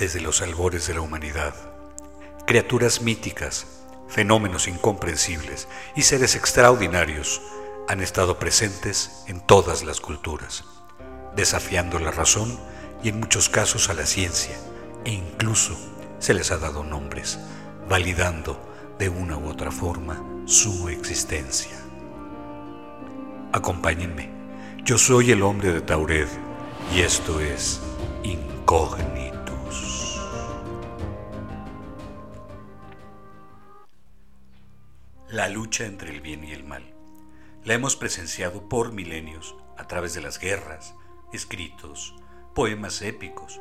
desde los albores de la humanidad. Criaturas míticas, fenómenos incomprensibles y seres extraordinarios han estado presentes en todas las culturas, desafiando la razón y en muchos casos a la ciencia, e incluso se les ha dado nombres, validando de una u otra forma su existencia. Acompáñenme, yo soy el hombre de Taured y esto es Incognitus. Lucha entre el bien y el mal la hemos presenciado por milenios a través de las guerras, escritos, poemas épicos.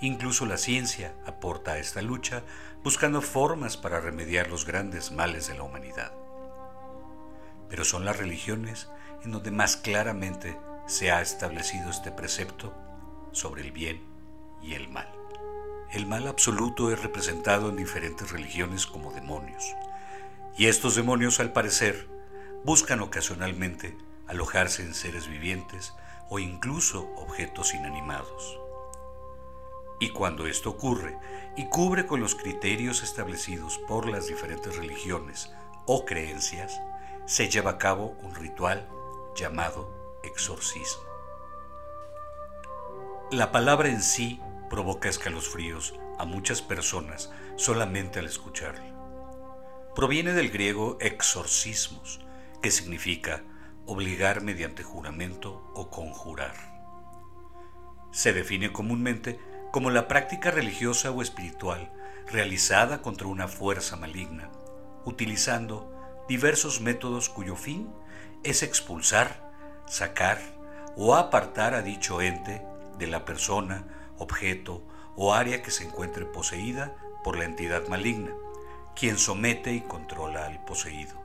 Incluso la ciencia aporta a esta lucha buscando formas para remediar los grandes males de la humanidad. Pero son las religiones en donde más claramente se ha establecido este precepto sobre el bien y el mal. El mal absoluto es representado en diferentes religiones como demonios, y estos demonios al parecer buscan ocasionalmente alojarse en seres vivientes o incluso objetos inanimados. Y cuando esto ocurre y cubre con los criterios establecidos por las diferentes religiones o creencias, se lleva a cabo un ritual llamado exorcismo. La palabra en sí provoca escalofríos a muchas personas solamente al escucharla. Proviene del griego exorcismos, que significa obligar mediante juramento o conjurar. Se define comúnmente como la práctica religiosa o espiritual realizada contra una fuerza maligna, utilizando diversos métodos cuyo fin es expulsar, sacar o apartar a dicho ente de la persona, objeto o área que se encuentre poseída por la entidad maligna, quien somete y controla al poseído.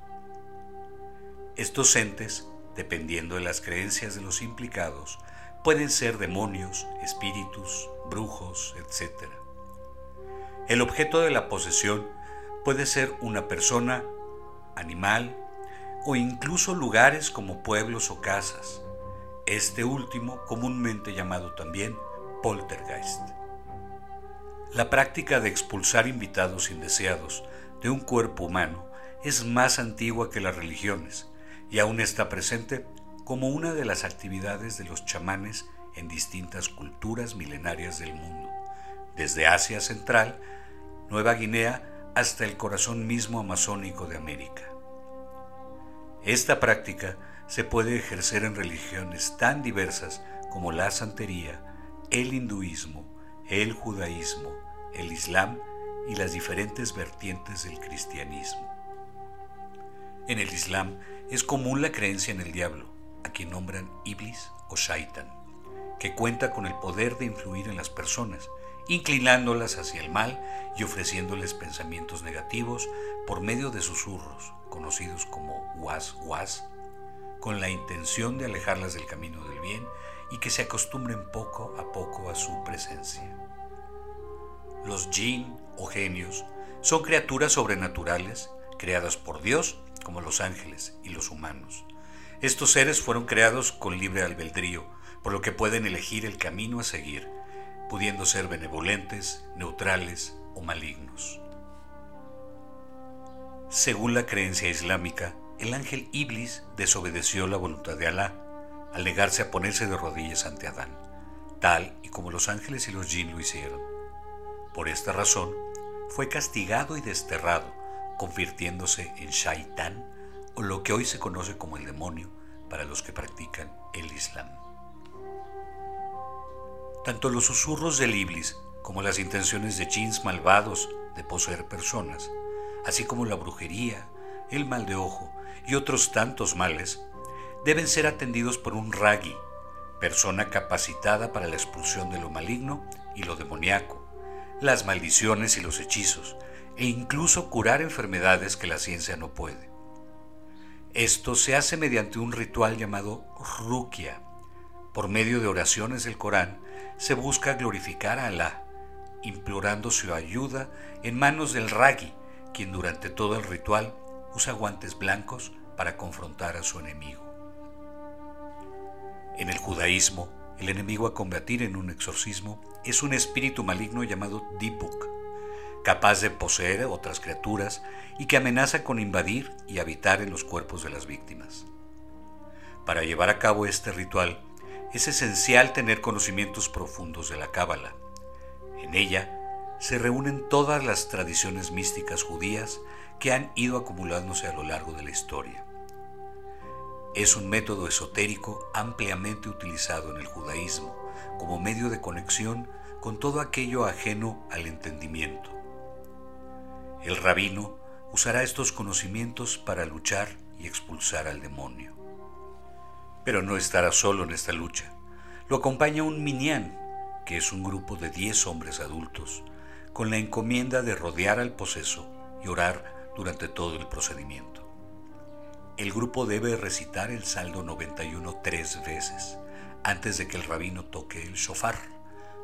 Estos entes dependiendo de las creencias de los implicados, pueden ser demonios, espíritus, brujos, etc. El objeto de la posesión puede ser una persona, animal o incluso lugares como pueblos o casas, este último comúnmente llamado también poltergeist. La práctica de expulsar invitados indeseados de un cuerpo humano es más antigua que las religiones y aún está presente como una de las actividades de los chamanes en distintas culturas milenarias del mundo, desde Asia Central, Nueva Guinea, hasta el corazón mismo amazónico de América. Esta práctica se puede ejercer en religiones tan diversas como la santería, el hinduismo, el judaísmo, el islam y las diferentes vertientes del cristianismo. En el islam es común la creencia en el diablo, a quien nombran Iblis o Shaitan, que cuenta con el poder de influir en las personas, inclinándolas hacia el mal y ofreciéndoles pensamientos negativos por medio de susurros, conocidos como was was, con la intención de alejarlas del camino del bien y que se acostumbren poco a poco a su presencia. Los jinn o genios son criaturas sobrenaturales creadas por Dios como los ángeles y los humanos. Estos seres fueron creados con libre albedrío, por lo que pueden elegir el camino a seguir, pudiendo ser benevolentes, neutrales o malignos. Según la creencia islámica, el ángel Iblis desobedeció la voluntad de Alá al negarse a ponerse de rodillas ante Adán, tal y como los ángeles y los jinn lo hicieron. Por esta razón, fue castigado y desterrado, convirtiéndose en Shaitán o lo que hoy se conoce como el demonio para los que practican el Islam. Tanto los susurros del Iblis como las intenciones de chins malvados de poseer personas, así como la brujería, el mal de ojo y otros tantos males, deben ser atendidos por un ragi, persona capacitada para la expulsión de lo maligno y lo demoníaco, las maldiciones y los hechizos, e incluso curar enfermedades que la ciencia no puede. Esto se hace mediante un ritual llamado rukia. Por medio de oraciones del Corán se busca glorificar a Alá, implorando su ayuda en manos del ragi, quien durante todo el ritual usa guantes blancos para confrontar a su enemigo. En el judaísmo, El enemigo a combatir en un exorcismo es un espíritu maligno llamado Dipuk, capaz de poseer otras criaturas y que amenaza con invadir y habitar en los cuerpos de las víctimas. Para llevar a cabo este ritual es esencial tener conocimientos profundos de la Cábala. En ella se reúnen todas las tradiciones místicas judías que han ido acumulándose a lo largo de la historia. Es un método esotérico ampliamente utilizado en el judaísmo como medio de conexión con todo aquello ajeno al entendimiento. El rabino usará estos conocimientos para luchar y expulsar al demonio. Pero no estará solo en esta lucha. Lo acompaña un minyan, que es un grupo de 10 hombres adultos, con la encomienda de rodear al poseso y orar durante todo el procedimiento. El grupo debe recitar el saldo 91 tres veces antes de que el rabino toque el shofar,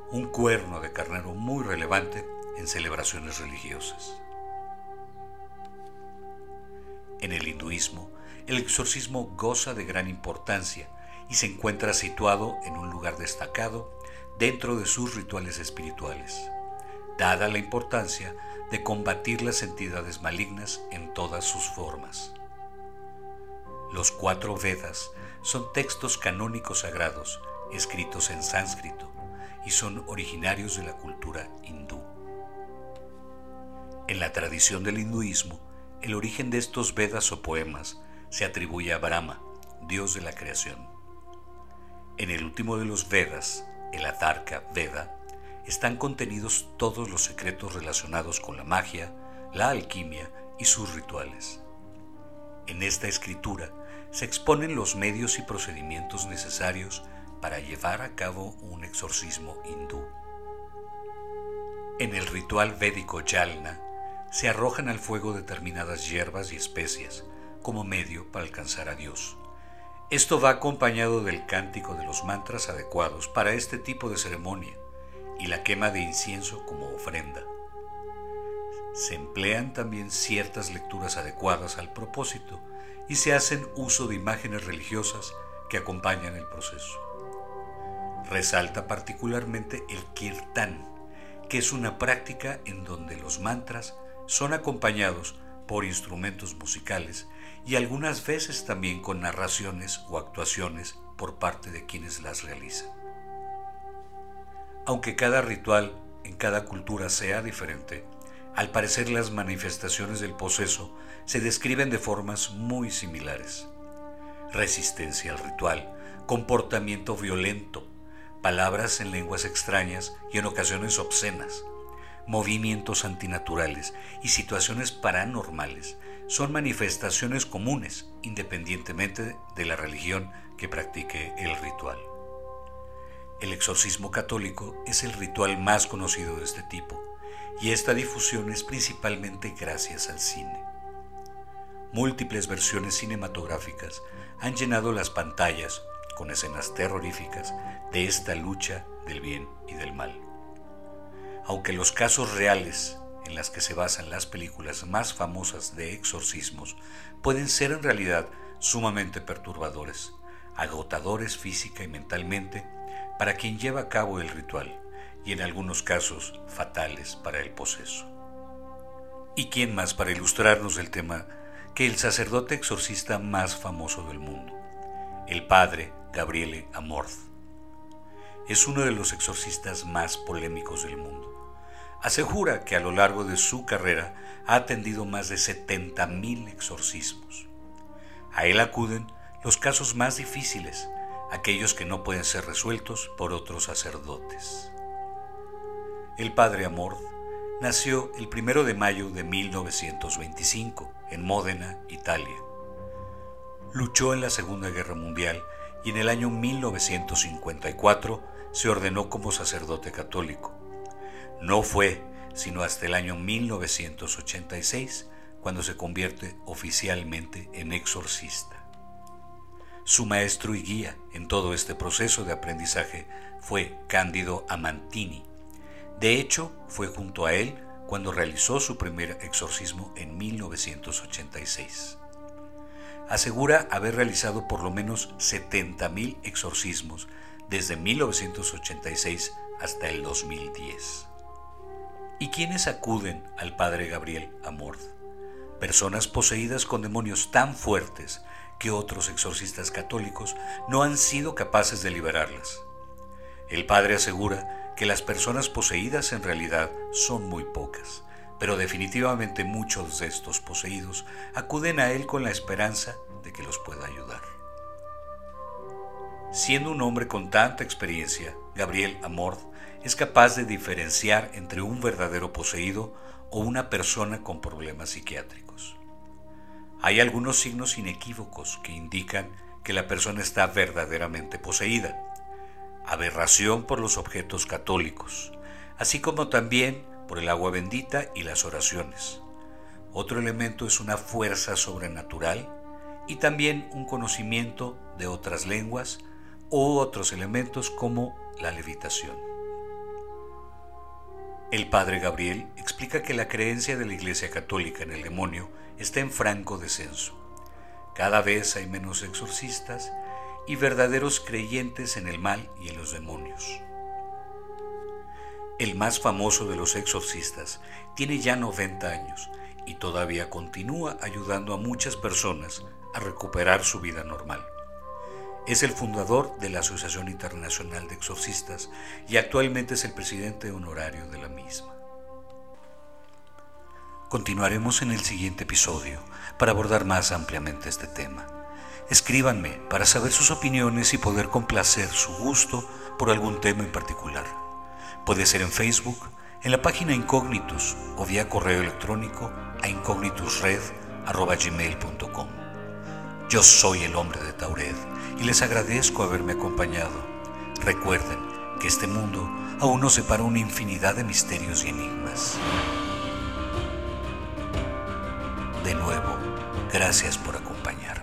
un cuerno de carnero muy relevante en celebraciones religiosas. En el hinduismo, el exorcismo goza de gran importancia y se encuentra situado en un lugar destacado dentro de sus rituales espirituales, dada la importancia de combatir las entidades malignas en todas sus formas. Los cuatro Vedas son textos canónicos sagrados escritos en sánscrito y son originarios de la cultura hindú. En la tradición del hinduismo, el origen de estos Vedas o poemas se atribuye a Brahma, dios de la creación. En el último de los Vedas, el Atarka Veda, están contenidos todos los secretos relacionados con la magia, la alquimia y sus rituales. En esta escritura se exponen los medios y procedimientos necesarios para llevar a cabo un exorcismo hindú. En el ritual védico Yalna, se arrojan al fuego determinadas hierbas y especias como medio para alcanzar a Dios. Esto va acompañado del cántico de los mantras adecuados para este tipo de ceremonia y la quema de incienso como ofrenda. Se emplean también ciertas lecturas adecuadas al propósito y se hacen uso de imágenes religiosas que acompañan el proceso. Resalta particularmente el kirtan, que es una práctica en donde los mantras son acompañados por instrumentos musicales y algunas veces también con narraciones o actuaciones por parte de quienes las realizan. Aunque cada ritual en cada cultura sea diferente, al parecer las manifestaciones del poseso se describen de formas muy similares. Resistencia al ritual, comportamiento violento, palabras en lenguas extrañas y en ocasiones obscenas, movimientos antinaturales y situaciones paranormales son manifestaciones comunes independientemente de la religión que practique el ritual. El exorcismo católico es el ritual más conocido de este tipo y esta difusión es principalmente gracias al cine. Múltiples versiones cinematográficas han llenado las pantallas con escenas terroríficas de esta lucha del bien y del mal aunque los casos reales en las que se basan las películas más famosas de exorcismos pueden ser en realidad sumamente perturbadores, agotadores física y mentalmente para quien lleva a cabo el ritual y en algunos casos fatales para el poseso. ¿Y quién más para ilustrarnos el tema que el sacerdote exorcista más famoso del mundo, el padre Gabriele Amorth? Es uno de los exorcistas más polémicos del mundo asegura que a lo largo de su carrera ha atendido más de 70.000 exorcismos. A él acuden los casos más difíciles, aquellos que no pueden ser resueltos por otros sacerdotes. El padre Amor nació el 1 de mayo de 1925 en Módena, Italia. Luchó en la Segunda Guerra Mundial y en el año 1954 se ordenó como sacerdote católico. No fue sino hasta el año 1986 cuando se convierte oficialmente en exorcista. Su maestro y guía en todo este proceso de aprendizaje fue Cándido Amantini. De hecho, fue junto a él cuando realizó su primer exorcismo en 1986. Asegura haber realizado por lo menos 70.000 exorcismos desde 1986 hasta el 2010. ¿Y quiénes acuden al padre Gabriel Amorth? Personas poseídas con demonios tan fuertes que otros exorcistas católicos no han sido capaces de liberarlas. El padre asegura que las personas poseídas en realidad son muy pocas, pero definitivamente muchos de estos poseídos acuden a él con la esperanza de que los pueda ayudar. Siendo un hombre con tanta experiencia, Gabriel Amorth es capaz de diferenciar entre un verdadero poseído o una persona con problemas psiquiátricos. Hay algunos signos inequívocos que indican que la persona está verdaderamente poseída. Aberración por los objetos católicos, así como también por el agua bendita y las oraciones. Otro elemento es una fuerza sobrenatural y también un conocimiento de otras lenguas u otros elementos como la levitación. El padre Gabriel explica que la creencia de la Iglesia Católica en el demonio está en franco descenso. Cada vez hay menos exorcistas y verdaderos creyentes en el mal y en los demonios. El más famoso de los exorcistas tiene ya 90 años y todavía continúa ayudando a muchas personas a recuperar su vida normal. Es el fundador de la Asociación Internacional de Exorcistas y actualmente es el presidente honorario de la misma. Continuaremos en el siguiente episodio para abordar más ampliamente este tema. Escríbanme para saber sus opiniones y poder complacer su gusto por algún tema en particular. Puede ser en Facebook, en la página Incognitus o vía correo electrónico a incognitusred.gmail.com. Yo soy el hombre de Tauret y les agradezco haberme acompañado. Recuerden que este mundo aún nos separa una infinidad de misterios y enigmas. De nuevo, gracias por acompañar.